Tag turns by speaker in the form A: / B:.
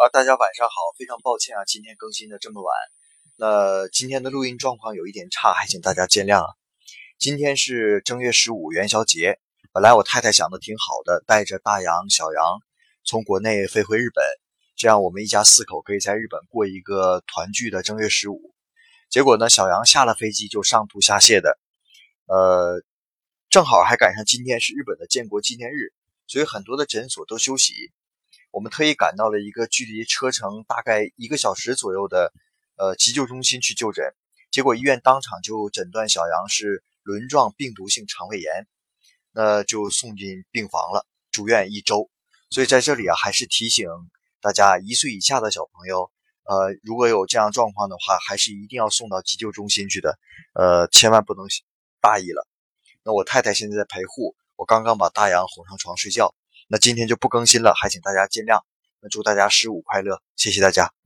A: 啊，大家晚上好，非常抱歉啊，今天更新的这么晚。那今天的录音状况有一点差，还请大家见谅啊。今天是正月十五元宵节，本来我太太想的挺好的，带着大洋、小杨从国内飞回日本，这样我们一家四口可以在日本过一个团聚的正月十五。结果呢，小杨下了飞机就上吐下泻的，呃，正好还赶上今天是日本的建国纪念日，所以很多的诊所都休息。我们特意赶到了一个距离车程大概一个小时左右的呃急救中心去就诊，结果医院当场就诊断小杨是轮状病毒性肠胃炎，那就送进病房了，住院一周。所以在这里啊，还是提醒大家，一岁以下的小朋友，呃，如果有这样状况的话，还是一定要送到急救中心去的，呃，千万不能大意了。那我太太现在在陪护，我刚刚把大杨哄上床睡觉。那今天就不更新了，还请大家见谅。那祝大家十五快乐，谢谢大家。